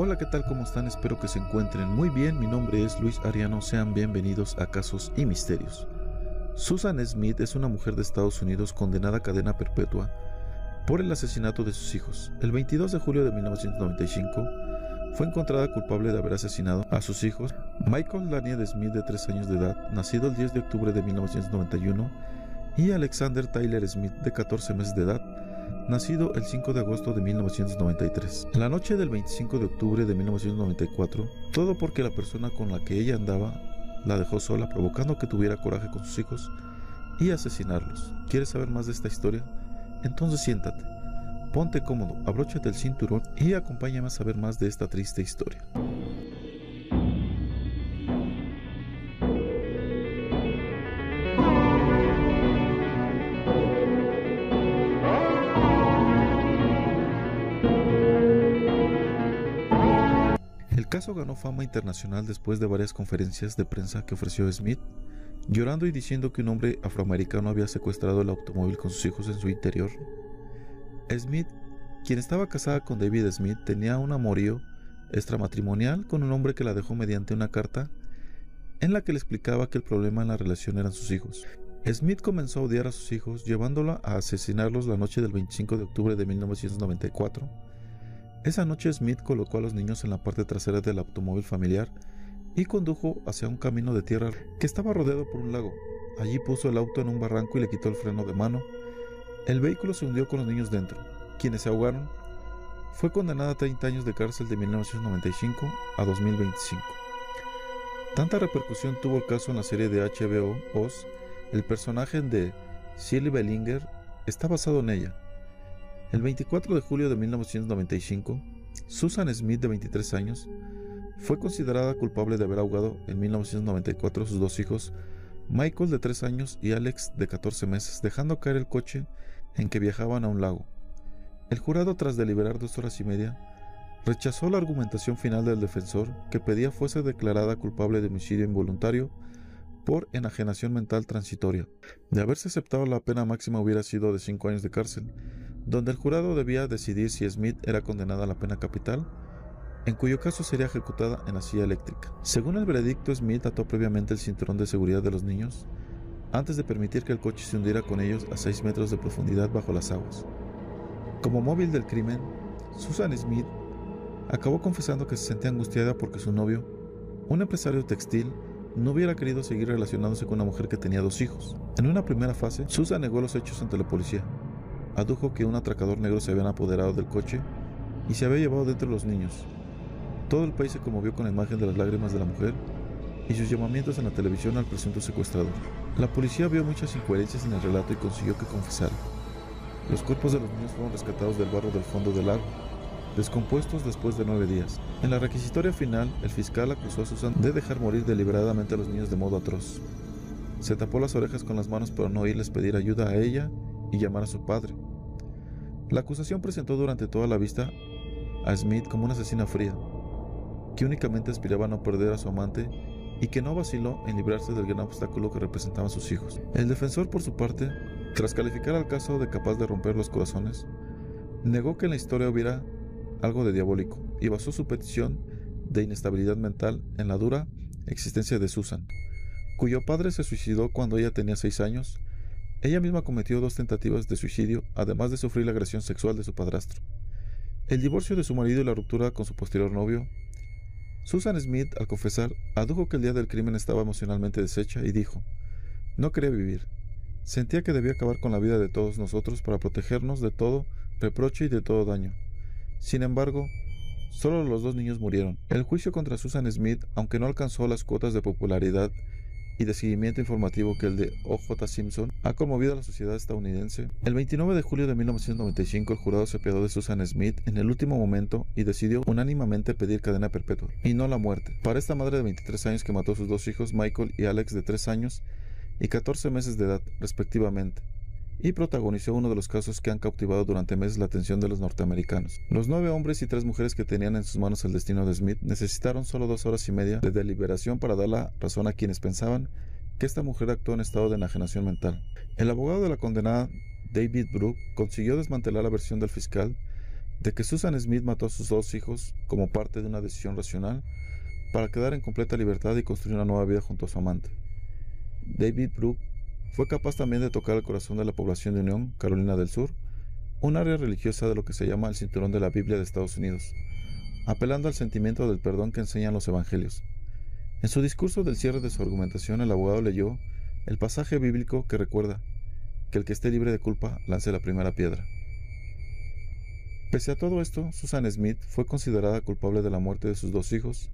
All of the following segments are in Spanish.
Hola, ¿qué tal? ¿Cómo están? Espero que se encuentren muy bien. Mi nombre es Luis Ariano. Sean bienvenidos a Casos y Misterios. Susan Smith es una mujer de Estados Unidos condenada a cadena perpetua por el asesinato de sus hijos. El 22 de julio de 1995 fue encontrada culpable de haber asesinado a sus hijos Michael Daniel Smith de 3 años de edad, nacido el 10 de octubre de 1991, y Alexander Tyler Smith de 14 meses de edad, nacido el 5 de agosto de 1993. En la noche del 25 de octubre de 1994, todo porque la persona con la que ella andaba la dejó sola, provocando que tuviera coraje con sus hijos y asesinarlos. ¿Quieres saber más de esta historia? Entonces siéntate, ponte cómodo, abróchate el cinturón y acompáñame a saber más de esta triste historia. El caso ganó fama internacional después de varias conferencias de prensa que ofreció Smith, llorando y diciendo que un hombre afroamericano había secuestrado el automóvil con sus hijos en su interior. Smith, quien estaba casada con David Smith, tenía un amorío extramatrimonial con un hombre que la dejó mediante una carta en la que le explicaba que el problema en la relación eran sus hijos. Smith comenzó a odiar a sus hijos, llevándola a asesinarlos la noche del 25 de octubre de 1994 esa noche Smith colocó a los niños en la parte trasera del automóvil familiar y condujo hacia un camino de tierra que estaba rodeado por un lago. Allí puso el auto en un barranco y le quitó el freno de mano. El vehículo se hundió con los niños dentro, quienes se ahogaron. Fue condenada a 30 años de cárcel de 1995 a 2025. Tanta repercusión tuvo el caso en la serie de HBO Oz, el personaje de Shirley Bellinger está basado en ella. El 24 de julio de 1995, Susan Smith, de 23 años, fue considerada culpable de haber ahogado en 1994 a sus dos hijos, Michael de 3 años y Alex de 14 meses, dejando caer el coche en que viajaban a un lago. El jurado, tras deliberar dos horas y media, rechazó la argumentación final del defensor, que pedía fuese declarada culpable de homicidio involuntario por enajenación mental transitoria. De haberse aceptado la pena máxima hubiera sido de 5 años de cárcel, donde el jurado debía decidir si Smith era condenada a la pena capital, en cuyo caso sería ejecutada en la silla eléctrica. Según el veredicto, Smith ató previamente el cinturón de seguridad de los niños antes de permitir que el coche se hundiera con ellos a 6 metros de profundidad bajo las aguas. Como móvil del crimen, Susan Smith acabó confesando que se sentía angustiada porque su novio, un empresario textil, no hubiera querido seguir relacionándose con una mujer que tenía dos hijos. En una primera fase, Susan negó los hechos ante la policía, adujo que un atracador negro se había apoderado del coche y se había llevado dentro los niños. Todo el país se conmovió con la imagen de las lágrimas de la mujer y sus llamamientos en la televisión al presunto secuestrador. La policía vio muchas incoherencias en el relato y consiguió que confesara. Los cuerpos de los niños fueron rescatados del barro del fondo del lago, descompuestos después de nueve días. En la requisitoria final, el fiscal acusó a Susan de dejar morir deliberadamente a los niños de modo atroz. Se tapó las orejas con las manos para no oírles pedir ayuda a ella y llamar a su padre. La acusación presentó durante toda la vista a Smith como una asesina fría, que únicamente aspiraba a no perder a su amante y que no vaciló en librarse del gran obstáculo que representaban sus hijos. El defensor, por su parte, tras calificar al caso de capaz de romper los corazones, negó que en la historia hubiera algo de diabólico y basó su petición de inestabilidad mental en la dura existencia de Susan, cuyo padre se suicidó cuando ella tenía seis años ella misma cometió dos tentativas de suicidio, además de sufrir la agresión sexual de su padrastro. El divorcio de su marido y la ruptura con su posterior novio. Susan Smith, al confesar, adujo que el día del crimen estaba emocionalmente deshecha y dijo, no quería vivir. Sentía que debía acabar con la vida de todos nosotros para protegernos de todo reproche y de todo daño. Sin embargo, solo los dos niños murieron. El juicio contra Susan Smith, aunque no alcanzó las cuotas de popularidad y de seguimiento informativo que el de O.J. Simpson ha conmovido a la sociedad estadounidense. El 29 de julio de 1995 el jurado se apiadó de Susan Smith en el último momento y decidió unánimemente pedir cadena perpetua, y no la muerte, para esta madre de 23 años que mató a sus dos hijos, Michael y Alex de 3 años y 14 meses de edad, respectivamente y protagonizó uno de los casos que han cautivado durante meses la atención de los norteamericanos. Los nueve hombres y tres mujeres que tenían en sus manos el destino de Smith necesitaron solo dos horas y media de deliberación para dar la razón a quienes pensaban que esta mujer actuó en estado de enajenación mental. El abogado de la condenada, David Brook, consiguió desmantelar la versión del fiscal, de que Susan Smith mató a sus dos hijos como parte de una decisión racional para quedar en completa libertad y construir una nueva vida junto a su amante. David Brooke fue capaz también de tocar el corazón de la población de Unión, Carolina del Sur, un área religiosa de lo que se llama el cinturón de la Biblia de Estados Unidos, apelando al sentimiento del perdón que enseñan los evangelios. En su discurso del cierre de su argumentación, el abogado leyó el pasaje bíblico que recuerda que el que esté libre de culpa lance la primera piedra. Pese a todo esto, Susan Smith fue considerada culpable de la muerte de sus dos hijos,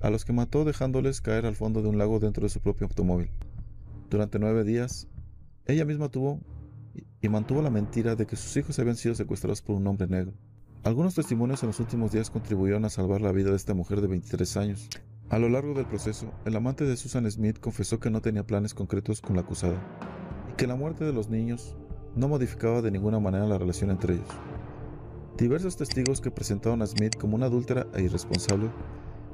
a los que mató dejándoles caer al fondo de un lago dentro de su propio automóvil. Durante nueve días, ella misma tuvo y mantuvo la mentira de que sus hijos habían sido secuestrados por un hombre negro. Algunos testimonios en los últimos días contribuyeron a salvar la vida de esta mujer de 23 años. A lo largo del proceso, el amante de Susan Smith confesó que no tenía planes concretos con la acusada y que la muerte de los niños no modificaba de ninguna manera la relación entre ellos. Diversos testigos que presentaron a Smith como una adúltera e irresponsable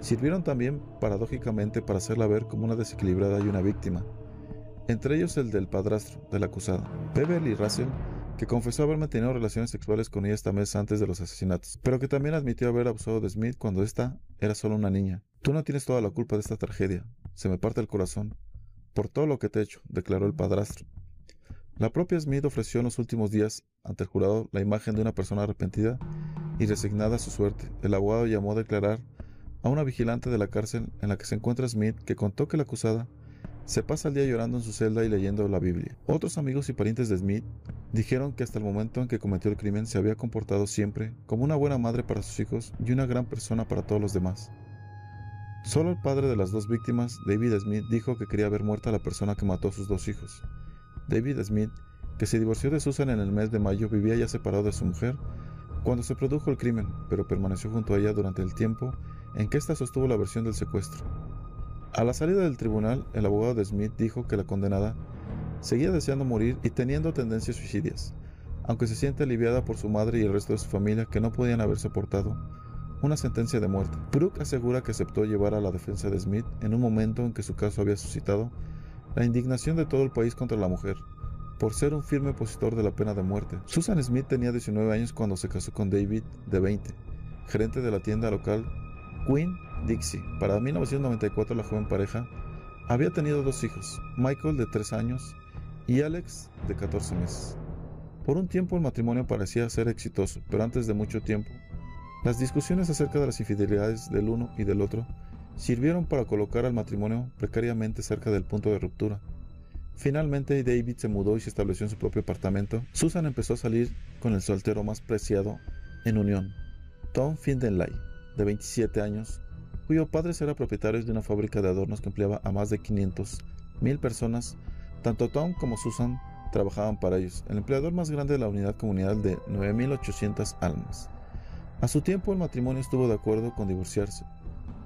sirvieron también paradójicamente para hacerla ver como una desequilibrada y una víctima, entre ellos el del padrastro de la acusada, Beverly Russell, que confesó haber mantenido relaciones sexuales con ella esta mes antes de los asesinatos, pero que también admitió haber abusado de Smith cuando ésta era solo una niña. Tú no tienes toda la culpa de esta tragedia, se me parte el corazón, por todo lo que te he hecho, declaró el padrastro. La propia Smith ofreció en los últimos días ante el jurado la imagen de una persona arrepentida y resignada a su suerte. El abogado llamó a declarar a una vigilante de la cárcel en la que se encuentra Smith que contó que la acusada se pasa el día llorando en su celda y leyendo la Biblia. Otros amigos y parientes de Smith dijeron que hasta el momento en que cometió el crimen se había comportado siempre como una buena madre para sus hijos y una gran persona para todos los demás. Solo el padre de las dos víctimas, David Smith, dijo que quería ver muerta a la persona que mató a sus dos hijos. David Smith, que se divorció de Susan en el mes de mayo, vivía ya separado de su mujer cuando se produjo el crimen, pero permaneció junto a ella durante el tiempo en que ésta sostuvo la versión del secuestro. A la salida del tribunal, el abogado de Smith dijo que la condenada seguía deseando morir y teniendo tendencias suicidias, aunque se siente aliviada por su madre y el resto de su familia que no podían haber soportado una sentencia de muerte. Brooke asegura que aceptó llevar a la defensa de Smith en un momento en que su caso había suscitado la indignación de todo el país contra la mujer, por ser un firme opositor de la pena de muerte. Susan Smith tenía 19 años cuando se casó con David, de 20, gerente de la tienda local Queen Dixie. Para 1994 la joven pareja había tenido dos hijos, Michael de 3 años y Alex de 14 meses. Por un tiempo el matrimonio parecía ser exitoso, pero antes de mucho tiempo, las discusiones acerca de las infidelidades del uno y del otro sirvieron para colocar al matrimonio precariamente cerca del punto de ruptura. Finalmente David se mudó y se estableció en su propio apartamento. Susan empezó a salir con el soltero más preciado en unión, Tom Findenlay, de 27 años, cuyo padre era propietario de una fábrica de adornos que empleaba a más de 500 mil personas. Tanto Tom como Susan trabajaban para ellos, el empleador más grande de la unidad comunidad de 9.800 almas. A su tiempo el matrimonio estuvo de acuerdo con divorciarse.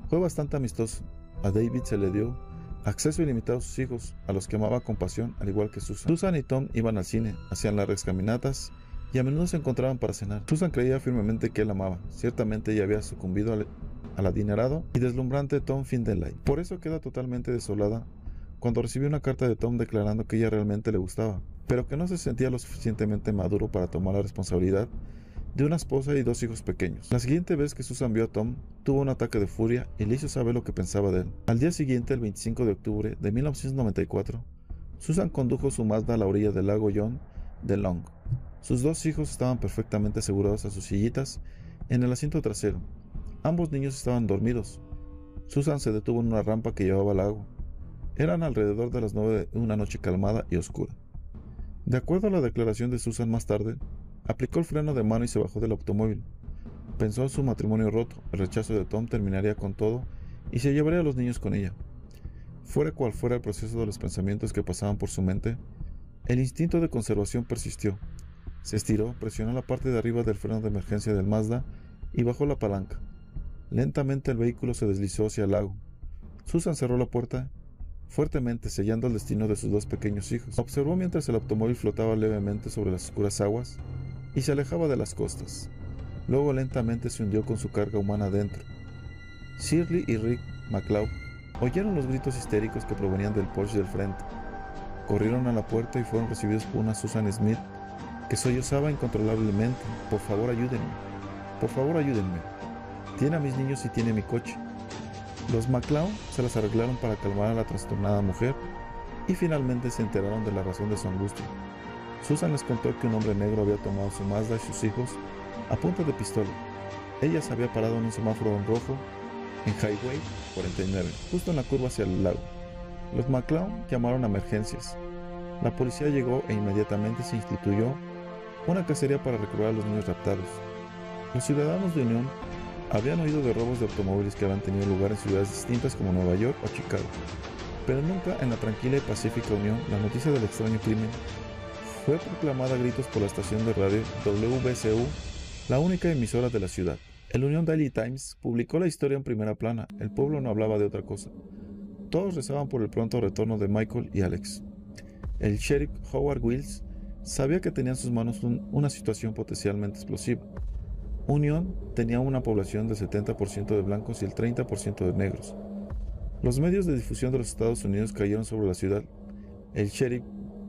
Fue bastante amistoso. A David se le dio acceso ilimitado a sus hijos, a los que amaba con pasión, al igual que Susan. Susan y Tom iban al cine, hacían largas caminatas y a menudo se encontraban para cenar. Susan creía firmemente que él amaba. Ciertamente ella había sucumbido al, adinerado y deslumbrante Tom Findelay. Por eso queda totalmente desolada cuando recibió una carta de Tom declarando que ella realmente le gustaba, pero que no se sentía lo suficientemente maduro para tomar la responsabilidad de una esposa y dos hijos pequeños. La siguiente vez que Susan vio a Tom, tuvo un ataque de furia y le hizo saber lo que pensaba de él. Al día siguiente, el 25 de octubre de 1994, Susan condujo su Mazda a la orilla del lago John de Long. Sus dos hijos estaban perfectamente asegurados a sus sillitas en el asiento trasero. Ambos niños estaban dormidos. Susan se detuvo en una rampa que llevaba al lago. Eran alrededor de las nueve de una noche calmada y oscura. De acuerdo a la declaración de Susan más tarde, Aplicó el freno de mano y se bajó del automóvil. Pensó en su matrimonio roto, el rechazo de Tom terminaría con todo y se llevaría a los niños con ella. Fuera cual fuera el proceso de los pensamientos que pasaban por su mente, el instinto de conservación persistió. Se estiró, presionó la parte de arriba del freno de emergencia del Mazda y bajó la palanca. Lentamente el vehículo se deslizó hacia el lago. Susan cerró la puerta fuertemente sellando el destino de sus dos pequeños hijos. Observó mientras el automóvil flotaba levemente sobre las oscuras aguas y se alejaba de las costas. Luego lentamente se hundió con su carga humana dentro. Shirley y Rick McLeod oyeron los gritos histéricos que provenían del Porsche del frente. Corrieron a la puerta y fueron recibidos por una Susan Smith que sollozaba incontrolablemente. Por favor, ayúdenme. Por favor, ayúdenme. Tiene a mis niños y tiene mi coche. Los McClown se las arreglaron para calmar a la trastornada mujer y finalmente se enteraron de la razón de su angustia. Susan les contó que un hombre negro había tomado su Mazda y sus hijos a punta de pistola. Ella se había parado en un semáforo en rojo en Highway 49, justo en la curva hacia el lago. Los McClown llamaron a emergencias. La policía llegó e inmediatamente se instituyó una cacería para recobrar a los niños raptados. Los ciudadanos de Unión habían oído de robos de automóviles que habían tenido lugar en ciudades distintas como Nueva York o Chicago, pero nunca en la tranquila y pacífica Unión la noticia del extraño crimen fue proclamada a gritos por la estación de radio WBCU, la única emisora de la ciudad. El Union Daily Times publicó la historia en primera plana. El pueblo no hablaba de otra cosa. Todos rezaban por el pronto retorno de Michael y Alex. El sheriff Howard Wills sabía que tenía en sus manos una situación potencialmente explosiva. Union tenía una población del 70% de blancos y el 30% de negros. Los medios de difusión de los Estados Unidos cayeron sobre la ciudad. El sheriff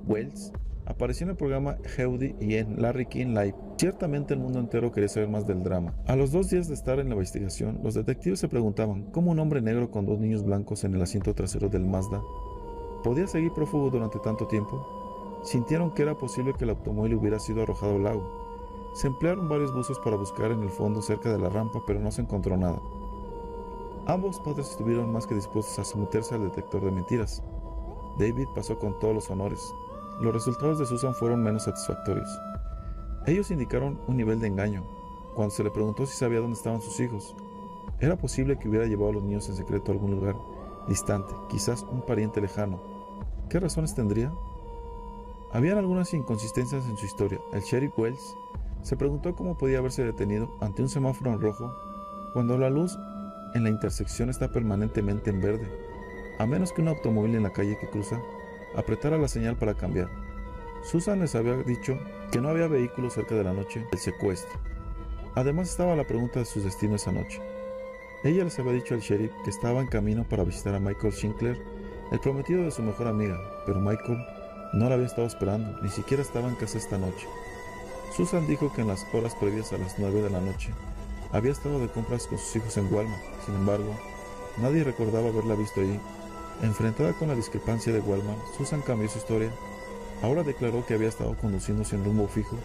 Wells apareció en el programa Howdy y en Larry King Live. Ciertamente el mundo entero quería saber más del drama. A los dos días de estar en la investigación, los detectives se preguntaban cómo un hombre negro con dos niños blancos en el asiento trasero del Mazda podía seguir prófugo durante tanto tiempo. Sintieron que era posible que el automóvil hubiera sido arrojado al lago se emplearon varios buzos para buscar en el fondo cerca de la rampa, pero no se encontró nada. Ambos padres estuvieron más que dispuestos a someterse al detector de mentiras. David pasó con todos los honores. Los resultados de Susan fueron menos satisfactorios. Ellos indicaron un nivel de engaño. Cuando se le preguntó si sabía dónde estaban sus hijos, era posible que hubiera llevado a los niños en secreto a algún lugar distante, quizás un pariente lejano. ¿Qué razones tendría? Habían algunas inconsistencias en su historia. El sheriff Wells se preguntó cómo podía haberse detenido ante un semáforo en rojo cuando la luz en la intersección está permanentemente en verde, a menos que un automóvil en la calle que cruza apretara la señal para cambiar. Susan les había dicho que no había vehículos cerca de la noche del secuestro. Además estaba la pregunta de sus destinos esa noche. Ella les había dicho al sheriff que estaba en camino para visitar a Michael Schinkler, el prometido de su mejor amiga, pero Michael no la había estado esperando, ni siquiera estaba en casa esta noche. Susan dijo que en las horas previas a las 9 de la noche había estado de compras con sus hijos en Walmart. Sin embargo, nadie recordaba haberla visto allí. Enfrentada con la discrepancia de Walmart, Susan cambió su historia. Ahora declaró que había estado conduciéndose en rumbo fijo,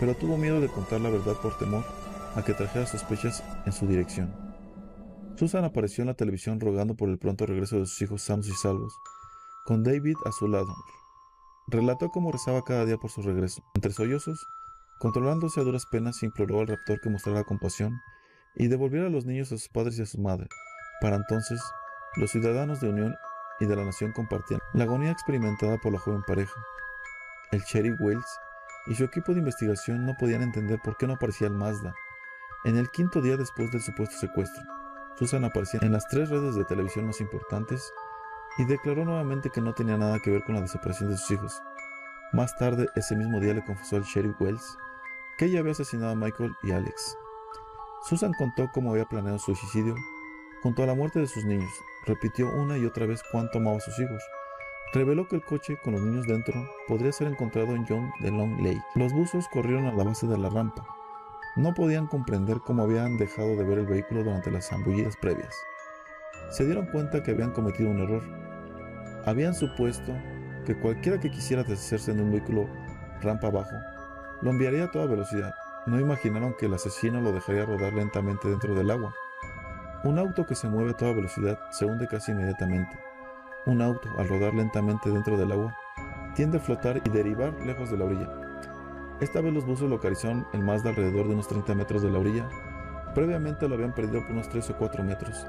pero tuvo miedo de contar la verdad por temor a que trajera sospechas en su dirección. Susan apareció en la televisión rogando por el pronto regreso de sus hijos sanos y salvos, con David a su lado. Relató cómo rezaba cada día por su regreso. Entre sollozos, Controlándose a duras penas, imploró al raptor que mostrara compasión y devolviera a los niños a sus padres y a su madre. Para entonces, los ciudadanos de Unión y de la nación compartían la agonía experimentada por la joven pareja. El sheriff Wells y su equipo de investigación no podían entender por qué no aparecía el Mazda. En el quinto día después del supuesto secuestro, Susan aparecía en las tres redes de televisión más importantes y declaró nuevamente que no tenía nada que ver con la desaparición de sus hijos. Más tarde, ese mismo día le confesó al sheriff Wells que ella había asesinado a Michael y Alex. Susan contó cómo había planeado su suicidio junto a la muerte de sus niños. Repitió una y otra vez cuánto amaba a sus hijos. Reveló que el coche con los niños dentro podría ser encontrado en John de Long Lake. Los buzos corrieron a la base de la rampa. No podían comprender cómo habían dejado de ver el vehículo durante las zambullidas previas. Se dieron cuenta que habían cometido un error. Habían supuesto que cualquiera que quisiera deshacerse de un vehículo rampa abajo lo enviaría a toda velocidad. No imaginaron que el asesino lo dejaría rodar lentamente dentro del agua. Un auto que se mueve a toda velocidad se hunde casi inmediatamente. Un auto, al rodar lentamente dentro del agua, tiende a flotar y derivar lejos de la orilla. Esta vez los buzos localizaron el Mazda alrededor de unos 30 metros de la orilla. Previamente lo habían perdido por unos 3 o 4 metros.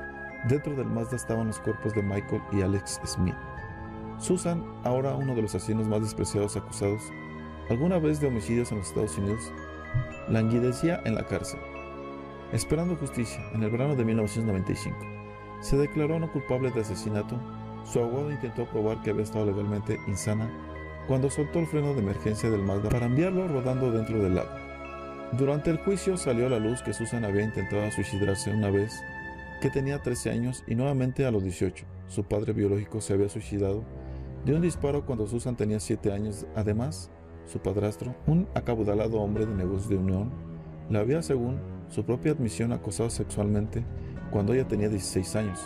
Dentro del Mazda estaban los cuerpos de Michael y Alex Smith. Susan, ahora uno de los asesinos más despreciados acusados, alguna vez de homicidios en los Estados Unidos, languidecía en la cárcel. Esperando justicia, en el verano de 1995, se declaró no culpable de asesinato. Su abogado intentó probar que había estado legalmente insana cuando soltó el freno de emergencia del Mazda para enviarlo rodando dentro del lago. Durante el juicio salió a la luz que Susan había intentado suicidarse una vez que tenía 13 años y nuevamente a los 18. Su padre biológico se había suicidado de un disparo cuando Susan tenía 7 años. Además, su padrastro, un acaudalado hombre de negocios de Unión, la había, según su propia admisión acosado sexualmente cuando ella tenía 16 años.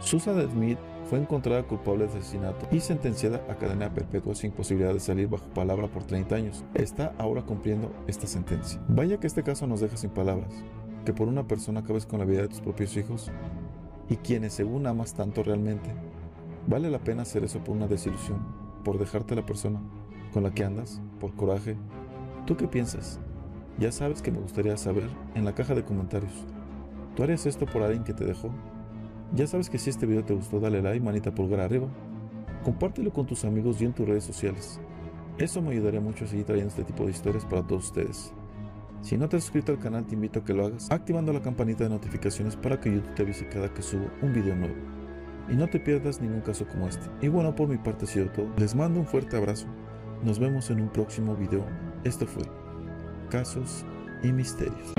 Susan Smith fue encontrada culpable de asesinato y sentenciada a cadena perpetua sin posibilidad de salir bajo palabra por 30 años. Está ahora cumpliendo esta sentencia. Vaya que este caso nos deja sin palabras. Que por una persona acabes con la vida de tus propios hijos y quienes según amas tanto realmente. ¿Vale la pena hacer eso por una desilusión? ¿Por dejarte la persona con la que andas? ¿Por coraje? ¿Tú qué piensas? Ya sabes que me gustaría saber en la caja de comentarios. ¿Tú harías esto por alguien que te dejó? Ya sabes que si este video te gustó dale like, manita pulgar arriba. Compártelo con tus amigos y en tus redes sociales. Eso me ayudaría mucho a seguir trayendo este tipo de historias para todos ustedes. Si no te has suscrito al canal te invito a que lo hagas activando la campanita de notificaciones para que YouTube te avise cada que subo un video nuevo. Y no te pierdas ningún caso como este. Y bueno, por mi parte ha sido todo. Les mando un fuerte abrazo. Nos vemos en un próximo video. Esto fue Casos y Misterios.